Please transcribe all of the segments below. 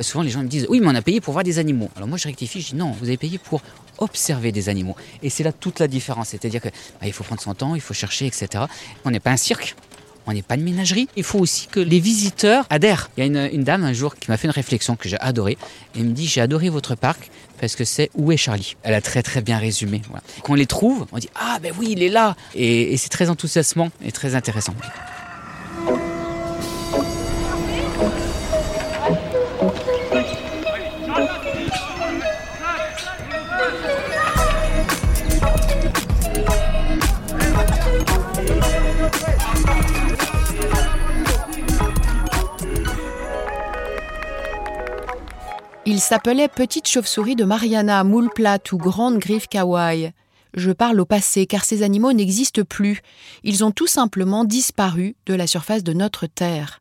Souvent, les gens me disent Oui, mais on a payé pour voir des animaux. Alors moi, je rectifie, je dis Non, vous avez payé pour observer des animaux. Et c'est là toute la différence. C'est-à-dire qu'il bah, faut prendre son temps, il faut chercher, etc. On n'est pas un cirque. On n'est pas une ménagerie. Il faut aussi que les visiteurs adhèrent. Il y a une, dame un jour qui m'a fait une réflexion que j'ai adorée. Elle me dit J'ai adoré votre parc parce que c'est Où est Charlie? Elle a très très bien résumé. Quand on les trouve, on dit Ah ben oui, il est là. Et, et c'est très enthousiasmant et très intéressant. Il s'appelait Petite chauve-souris de Mariana, moule plate ou grande griffe kawaii. Je parle au passé car ces animaux n'existent plus. Ils ont tout simplement disparu de la surface de notre Terre.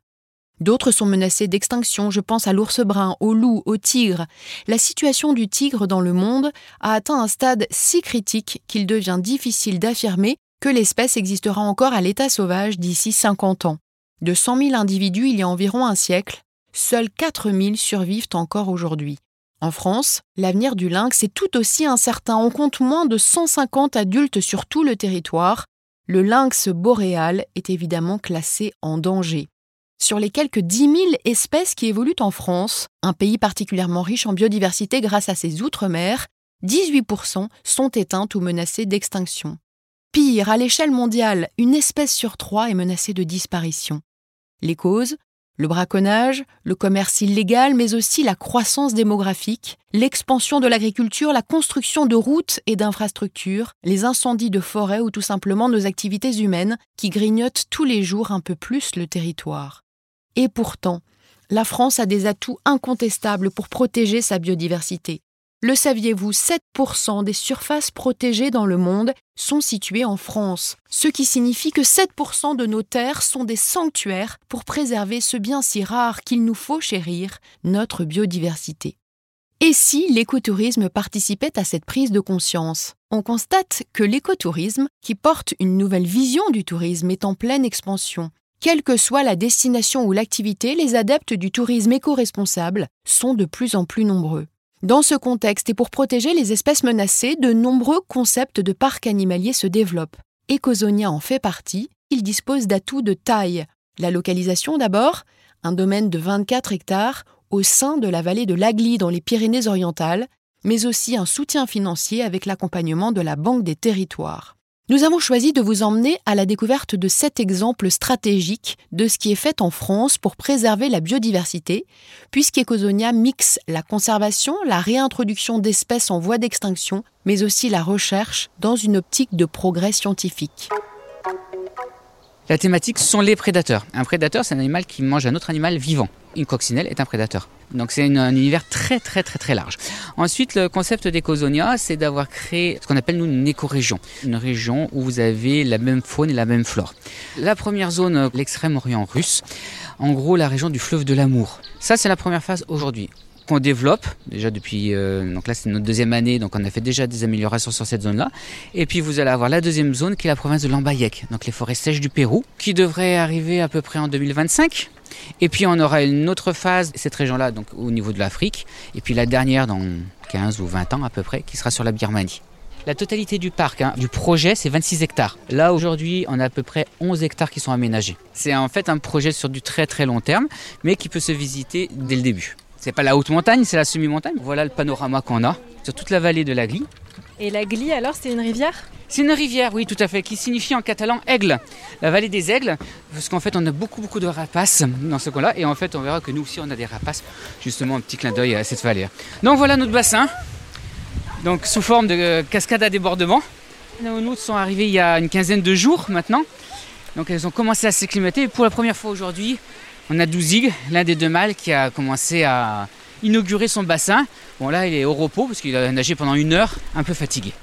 D'autres sont menacés d'extinction, je pense à l'ours brun, au loup, au tigre. La situation du tigre dans le monde a atteint un stade si critique qu'il devient difficile d'affirmer que l'espèce existera encore à l'état sauvage d'ici 50 ans. De 100 000 individus il y a environ un siècle, seuls 4000 survivent encore aujourd'hui. En France, l'avenir du lynx est tout aussi incertain. On compte moins de 150 adultes sur tout le territoire. Le lynx boréal est évidemment classé en danger. Sur les quelques 10 000 espèces qui évoluent en France, un pays particulièrement riche en biodiversité grâce à ses outre-mer, 18% sont éteintes ou menacées d'extinction. Pire, à l'échelle mondiale, une espèce sur trois est menacée de disparition. Les causes le braconnage, le commerce illégal, mais aussi la croissance démographique, l'expansion de l'agriculture, la construction de routes et d'infrastructures, les incendies de forêt ou tout simplement nos activités humaines qui grignotent tous les jours un peu plus le territoire. Et pourtant, la France a des atouts incontestables pour protéger sa biodiversité. Le saviez-vous, 7% des surfaces protégées dans le monde sont situées en France, ce qui signifie que 7% de nos terres sont des sanctuaires pour préserver ce bien si rare qu'il nous faut chérir, notre biodiversité. Et si l'écotourisme participait à cette prise de conscience? On constate que l'écotourisme, qui porte une nouvelle vision du tourisme, est en pleine expansion. Quelle que soit la destination ou l'activité, les adeptes du tourisme éco-responsable sont de plus en plus nombreux. Dans ce contexte et pour protéger les espèces menacées, de nombreux concepts de parcs animaliers se développent. Ecosonia en fait partie, il dispose d'atouts de taille. La localisation d'abord, un domaine de 24 hectares au sein de la vallée de l'Agly dans les Pyrénées-Orientales, mais aussi un soutien financier avec l'accompagnement de la Banque des territoires. Nous avons choisi de vous emmener à la découverte de sept exemples stratégiques de ce qui est fait en France pour préserver la biodiversité, puisqu'Ecosonia mixe la conservation, la réintroduction d'espèces en voie d'extinction, mais aussi la recherche dans une optique de progrès scientifique. La thématique, sont les prédateurs. Un prédateur, c'est un animal qui mange un autre animal vivant. Une coccinelle est un prédateur. Donc c'est un univers très très très très large. Ensuite, le concept d'Ecozonia, c'est d'avoir créé ce qu'on appelle nous une éco-région. Une région où vous avez la même faune et la même flore. La première zone, l'extrême-orient russe, en gros la région du fleuve de l'amour. Ça, c'est la première phase aujourd'hui qu'on développe déjà depuis euh, donc là c'est notre deuxième année donc on a fait déjà des améliorations sur cette zone là et puis vous allez avoir la deuxième zone qui est la province de Lambayeque donc les forêts sèches du Pérou qui devrait arriver à peu près en 2025 et puis on aura une autre phase cette région là donc au niveau de l'Afrique et puis la dernière dans 15 ou 20 ans à peu près qui sera sur la Birmanie la totalité du parc, hein, du projet, c'est 26 hectares. Là, aujourd'hui, on a à peu près 11 hectares qui sont aménagés. C'est en fait un projet sur du très très long terme, mais qui peut se visiter dès le début. C'est pas la haute montagne, c'est la semi-montagne. Voilà le panorama qu'on a sur toute la vallée de la Glie. Et la Glie, alors, c'est une rivière? C'est une rivière, oui, tout à fait, qui signifie en catalan aigle. La vallée des aigles, parce qu'en fait, on a beaucoup, beaucoup de rapaces dans ce coin-là. Et en fait, on verra que nous aussi, on a des rapaces. Justement, un petit clin d'œil à cette vallée. Donc voilà notre bassin. Donc sous forme de cascade à débordement. Nos nôtres sont arrivés il y a une quinzaine de jours maintenant. Donc elles ont commencé à s'acclimater. Et pour la première fois aujourd'hui, on a Douzig, l'un des deux mâles, qui a commencé à inaugurer son bassin. Bon là, il est au repos parce qu'il a nagé pendant une heure, un peu fatigué.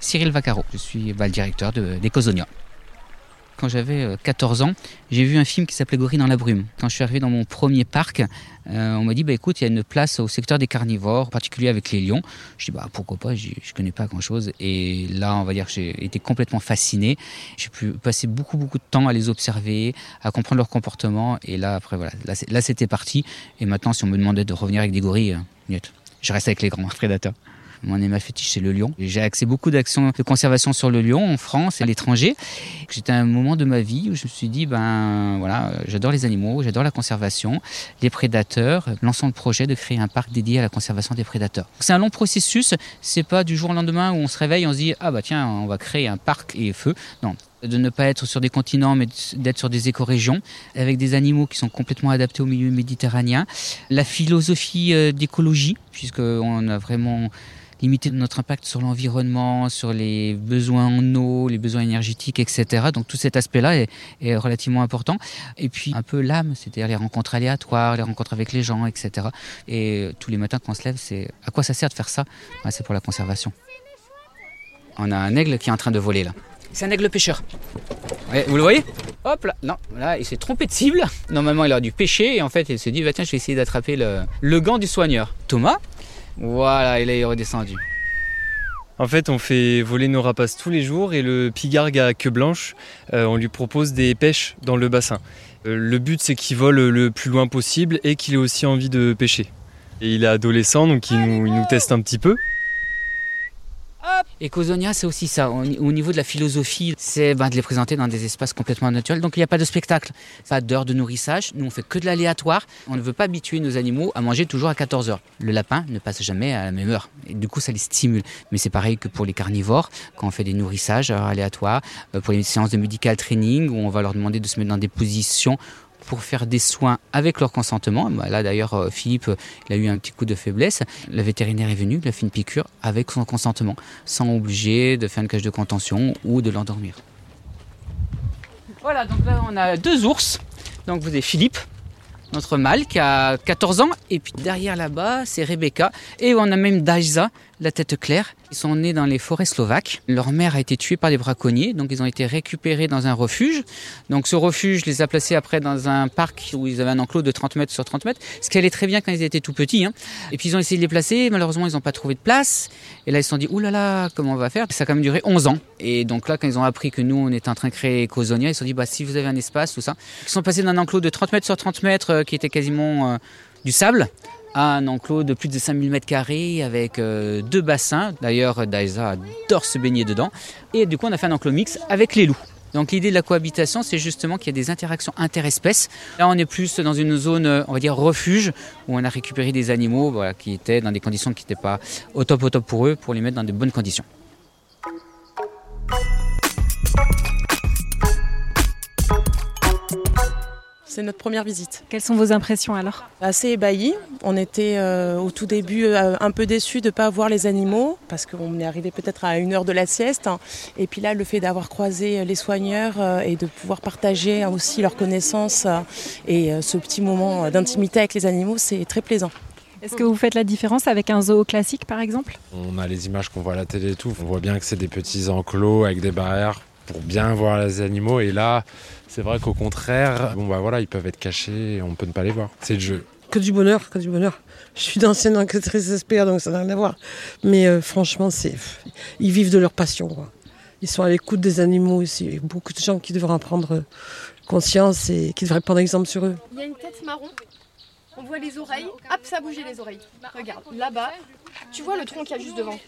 Cyril Vaccaro, je suis le directeur d'Ecosonia. Quand j'avais 14 ans, j'ai vu un film qui s'appelait Gorille dans la brume. Quand je suis arrivé dans mon premier parc, on m'a dit bah écoute, il y a une place au secteur des carnivores, en particulier avec les lions. Je dis bah pourquoi pas, je connais pas grand chose. Et là, on va dire que j'ai été complètement fasciné. J'ai pu passer beaucoup beaucoup de temps à les observer, à comprendre leur comportement. Et là, après voilà, là c'était parti. Et maintenant, si on me demandait de revenir avec des gorilles, euh, je reste avec les grands prédateurs. Mon animal fétiche, c'est le lion. J'ai axé beaucoup d'actions de conservation sur le lion en France et à l'étranger. J'étais à un moment de ma vie où je me suis dit, ben voilà, j'adore les animaux, j'adore la conservation, les prédateurs, lançons le projet de créer un parc dédié à la conservation des prédateurs. C'est un long processus, c'est pas du jour au lendemain où on se réveille, on se dit, ah bah tiens, on va créer un parc et feu. Non, de ne pas être sur des continents, mais d'être sur des écorégions, avec des animaux qui sont complètement adaptés au milieu méditerranéen. La philosophie euh, d'écologie, puisqu'on a vraiment limiter notre impact sur l'environnement, sur les besoins en eau, les besoins énergétiques, etc. Donc tout cet aspect-là est, relativement important. Et puis un peu l'âme, c'est-à-dire les rencontres aléatoires, les rencontres avec les gens, etc. Et tous les matins quand on se lève, c'est à quoi ça sert de faire ça? C'est pour la conservation. On a un aigle qui est en train de voler là. C'est un aigle pêcheur. vous le voyez? Hop là, non, là il s'est trompé de cible. Normalement il a dû pêcher et en fait il s'est dit bah, tiens je vais essayer d'attraper le, le gant du soigneur. Thomas, voilà, il est redescendu. En fait, on fait voler nos rapaces tous les jours et le pigargue à queue blanche, euh, on lui propose des pêches dans le bassin. Euh, le but, c'est qu'il vole le plus loin possible et qu'il ait aussi envie de pêcher. Et il est adolescent, donc il nous teste un petit peu. Ecosonia, c'est aussi ça. Au niveau de la philosophie, c'est ben, de les présenter dans des espaces complètement naturels. Donc il n'y a pas de spectacle, pas d'heure de nourrissage. Nous, on fait que de l'aléatoire. On ne veut pas habituer nos animaux à manger toujours à 14 heures. Le lapin ne passe jamais à la même heure. Et du coup, ça les stimule. Mais c'est pareil que pour les carnivores, quand on fait des nourrissages aléatoires, euh, pour les séances de medical training, où on va leur demander de se mettre dans des positions pour faire des soins avec leur consentement. Bah, là d'ailleurs, euh, Philippe, il a eu un petit coup de faiblesse. Le vétérinaire est venu, il a fait une piqûre avec son consentement, sans obliger de faire une cage de contention ou de l'endormir. Voilà, donc là on a deux ours. Donc vous avez Philippe, notre mâle qui a 14 ans, et puis derrière là-bas c'est Rebecca, et on a même Dajza, la tête claire. Ils sont nés dans les forêts slovaques. Leur mère a été tuée par des braconniers, donc ils ont été récupérés dans un refuge. Donc ce refuge les a placés après dans un parc où ils avaient un enclos de 30 mètres sur 30 mètres, ce qui allait très bien quand ils étaient tout petits. Hein. Et puis ils ont essayé de les placer, malheureusement ils n'ont pas trouvé de place. Et là ils se sont dit, oulala, là comment on va faire? Ça a quand même duré 11 ans. Et donc là, quand ils ont appris que nous on était en train de créer Ecosonia, ils se sont dit, bah si vous avez un espace, tout ça. Ils sont passés d'un enclos de 30 mètres sur 30 mètres euh, qui était quasiment euh, du sable un enclos de plus de 5000 m2 avec euh, deux bassins. D'ailleurs, Daïsa adore se baigner dedans. Et du coup, on a fait un enclos mix avec les loups. Donc l'idée de la cohabitation, c'est justement qu'il y a des interactions interespèces. Là, on est plus dans une zone, on va dire, refuge, où on a récupéré des animaux qui étaient dans des conditions qui n'étaient pas au top au top pour eux, pour les mettre dans de bonnes conditions. c'est notre première visite. Quelles sont vos impressions alors? Assez ébahis. On était euh, au tout début euh, un peu déçus de ne pas voir les animaux parce qu'on est arrivé peut-être à une heure de la sieste. Et puis là, le fait d'avoir croisé les soigneurs euh, et de pouvoir partager aussi leurs connaissances et ce petit moment d'intimité avec les animaux, c'est très plaisant. Est-ce que vous faites la différence avec un zoo classique par exemple? On a les images qu'on voit à la télé et tout. On voit bien que c'est des petits enclos avec des barrières pour bien voir les animaux. Et là, c'est vrai qu'au contraire, bon bah voilà, ils peuvent être cachés et on peut ne pas les voir. C'est le jeu. Que du bonheur, que du bonheur. Je suis d'ancienne enquêtrice SPA, donc ça n'a rien à voir. Mais euh, franchement, c'est ils vivent de leur passion. Ils sont à l'écoute des animaux aussi. Il y a beaucoup de gens qui devraient en prendre conscience et qui devraient prendre exemple sur eux. Il y a une tête marron on voit les oreilles, hop, ça bougeait les oreilles. Regarde, là-bas, tu vois le tronc qu'il y a juste devant.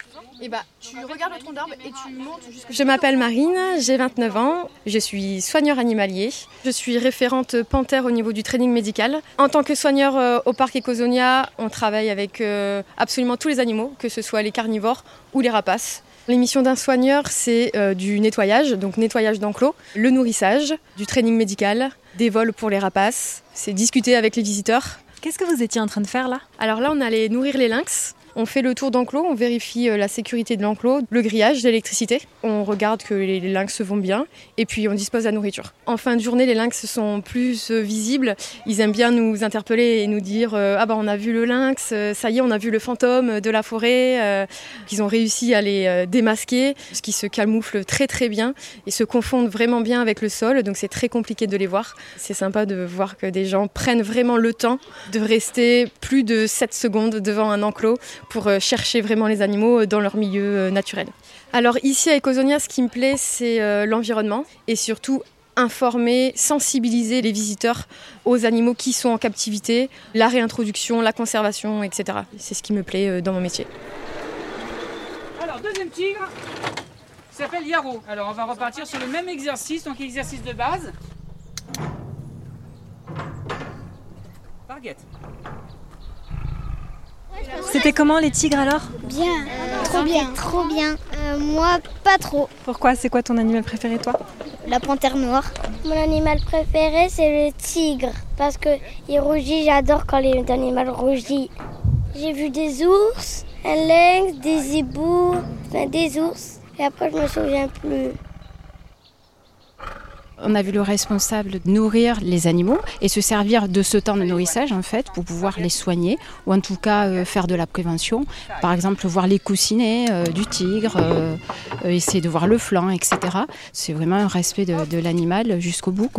Et bah, tu regardes le tronc d'arbre et tu montes jusqu'à. Je m'appelle Marine, j'ai 29 ans, je suis soigneur animalier. Je suis référente panthère au niveau du training médical. En tant que soigneur euh, au parc Ecosonia, on travaille avec euh, absolument tous les animaux, que ce soit les carnivores ou les rapaces. L'émission d'un soigneur, c'est euh, du nettoyage, donc nettoyage d'enclos, le nourrissage, du training médical, des vols pour les rapaces, c'est discuter avec les visiteurs, Qu'est-ce que vous étiez en train de faire là? Alors là, on allait nourrir les lynx. On fait le tour d'enclos, on vérifie la sécurité de l'enclos, le grillage, l'électricité. On regarde que les lynx vont bien et puis on dispose de la nourriture. En fin de journée, les lynx sont plus visibles. Ils aiment bien nous interpeller et nous dire Ah bah on a vu le lynx, ça y est, on a vu le fantôme de la forêt. Ils ont réussi à les démasquer, ce qui se camoufle très très bien et se confondent vraiment bien avec le sol. Donc c'est très compliqué de les voir. C'est sympa de voir que des gens prennent vraiment le temps de rester plus de 7 secondes devant un enclos pour euh, chercher vraiment les animaux dans leur milieu euh, naturel. Alors ici à Ecosonia, ce qui me plaît, c'est euh, l'environnement et surtout informer, sensibiliser les visiteurs aux animaux qui sont en captivité, la réintroduction, la conservation, etc. C'est ce qui me plaît dans mon métier. Alors, deuxième tigre, s'appelle Yaro. Alors, on va repartir sur le même exercice, donc exercice de base. C'était comment les tigres alors? Bien, trop bien, trop bien. Euh, moi, pas trop. Pourquoi? C'est quoi ton animal préféré toi? La panthère noire. Mon animal préféré, c'est le tigre. Parce qu'il rougit, j'adore quand les animaux rougissent. J'ai vu des ours, un lynx, des hiboux, des ours. Et après, je me souviens plus on a vu le responsable nourrir les animaux et se servir de ce temps de nourrissage en fait pour pouvoir les soigner ou en tout cas euh, faire de la prévention. Par exemple, voir les coussinets euh, du tigre, euh, essayer de voir le flanc, etc. C'est vraiment un respect de, l'animal jusqu'au bout.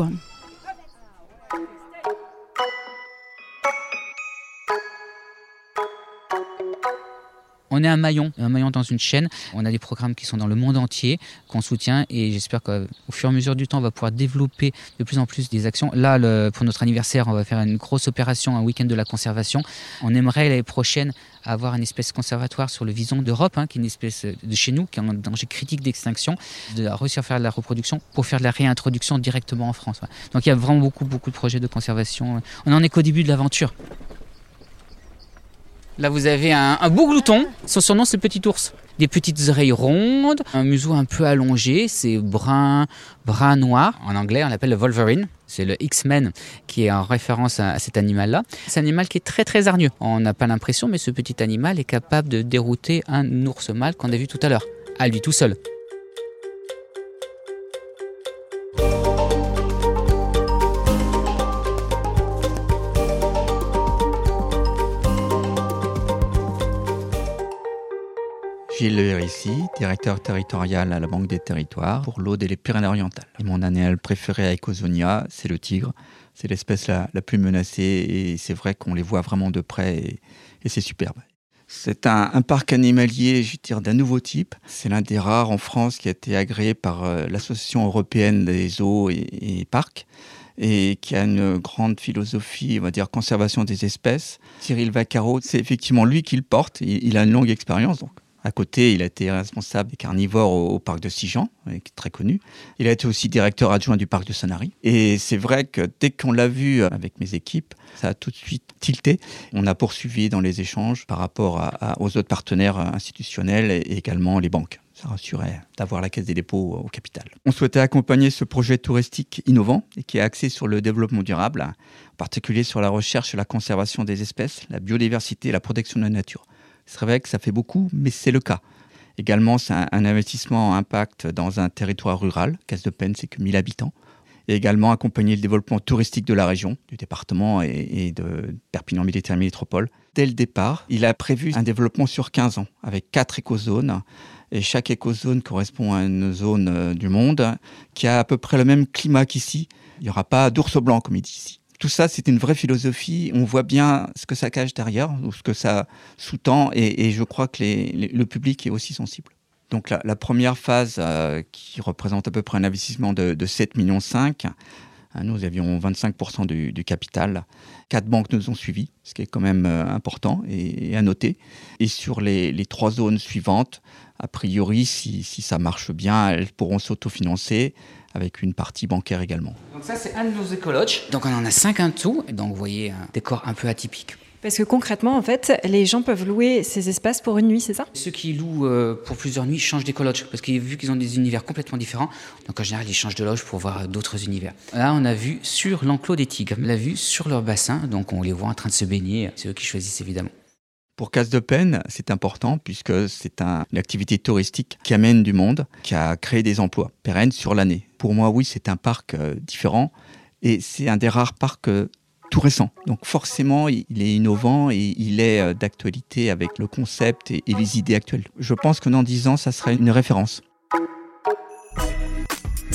On est un maillon, un maillon dans une chaîne. On a des programmes qui sont dans le monde entier, qu'on soutient et j'espère qu'au fur et à mesure du temps, on va pouvoir développer de plus en plus des actions. Là, pour notre anniversaire, on va faire une grosse opération, un week-end de la conservation. On aimerait l'année prochaine avoir une espèce conservatoire sur le vison d'Europe, hein, qui est une espèce de chez nous, qui est en danger critique d'extinction, de réussir à faire de la reproduction pour faire de la réintroduction directement en France. Donc il y a vraiment beaucoup, beaucoup de projets de conservation. On en est qu'au début de l'aventure. Là, vous avez un, beau glouton. Son surnom, c'est petit ours. Des petites oreilles rondes, un museau un peu allongé, c'est brun, brun noir. En anglais, on l'appelle le Wolverine. C'est le X-Men qui est en référence à, cet animal-là. C'est un animal qui est très très hargneux. On n'a pas l'impression, mais ce petit animal est capable de dérouter un ours mâle qu'on a vu tout à l'heure, à lui tout seul. Gilles ici, directeur territorial à la Banque des Territoires pour l'Aude et les Pyrénées-Orientales. mon animal préféré à Ecosonia, c'est le tigre. C'est l'espèce la, plus menacée et c'est vrai qu'on les voit vraiment de près et, c'est superbe. C'est un, parc animalier, je dire, d'un nouveau type. C'est l'un des rares en France qui a été agréé par euh, l'Association européenne des zoos et, parcs et qui a une grande philosophie, on va dire, conservation des espèces. Cyril Vaccaro, c'est effectivement lui qui le porte. Il, il a une longue expérience, donc à côté, il a été responsable des carnivores au, parc de Sijan, qui est très connu. Il a été aussi directeur adjoint du parc de Sanary. Et c'est vrai que dès qu'on l'a vu avec mes équipes, ça a tout de suite tilté. On a poursuivi dans les échanges par rapport aux autres partenaires institutionnels et également les banques. Ça rassurait d'avoir la Caisse des dépôts au capital. On souhaitait accompagner ce projet touristique innovant et qui est axé sur le développement durable, en particulier sur la recherche et la conservation des espèces, la biodiversité et la protection de la nature. C'est vrai que ça fait beaucoup, mais c'est le cas. Également, c'est un, investissement impact dans un territoire rural. Casse de Peine, c'est que 1000 habitants. Et également accompagner le développement touristique de la région, du département et, de Perpignan Militaire Métropole. Dès le départ, il a prévu un développement sur 15 ans, avec quatre écozones. Et chaque écozone correspond à une zone euh, du monde qui a à peu près le même climat qu'ici. Il n'y aura pas d'ours blanc, comme il dit ici tout ça, c'est une vraie philosophie. On voit bien ce que ça cache derrière, ou ce que ça sous-tend, et, je crois que le public est aussi sensible. Donc la, première phase, euh, qui représente à peu près un investissement de, 7,5 millions, nous avions 25% du, capital. Quatre banques nous ont suivis, ce qui est quand même euh, important et, à noter. Et sur les, trois zones suivantes, a priori, si, si ça marche bien, elles pourront s'autofinancer avec une partie bancaire également. Donc ça, c'est un de nos écologes. Donc on en a cinq en tout. Donc vous voyez un décor un peu atypique. Parce que concrètement, en fait, les gens peuvent louer ces espaces pour une nuit, c'est ça? Ceux qui louent euh, pour plusieurs nuits changent d'écologe, parce qu'ils vu qu'ils ont des univers complètement différents, donc en général, ils changent de loge pour voir d'autres univers. Là, on a vu sur l'enclos des tigres, on l'a vu sur leur bassin, donc on les voit en train de se baigner. C'est eux qui choisissent évidemment. Pour Casse de Peine, c'est important puisque c'est un, une activité touristique qui amène du monde, qui a créé des emplois pérennes sur l'année. Pour moi, oui, c'est un parc euh, différent et c'est un des rares parcs euh, tout récent. Donc forcément, il est innovant et il est euh, d'actualité avec le concept et, les idées actuelles. Je pense que dans 10 ans, ça sera une référence.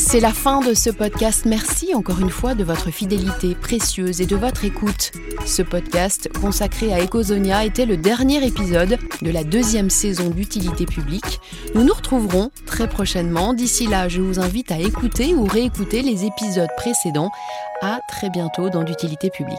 C'est la fin de ce podcast. Merci encore une fois de votre fidélité précieuse et de votre écoute. Ce podcast consacré à Ecosonia était le dernier épisode de la deuxième saison d'utilité publique. Nous nous retrouverons très prochainement. D'ici là, je vous invite à écouter ou réécouter les épisodes précédents. À très bientôt dans d'utilité publique.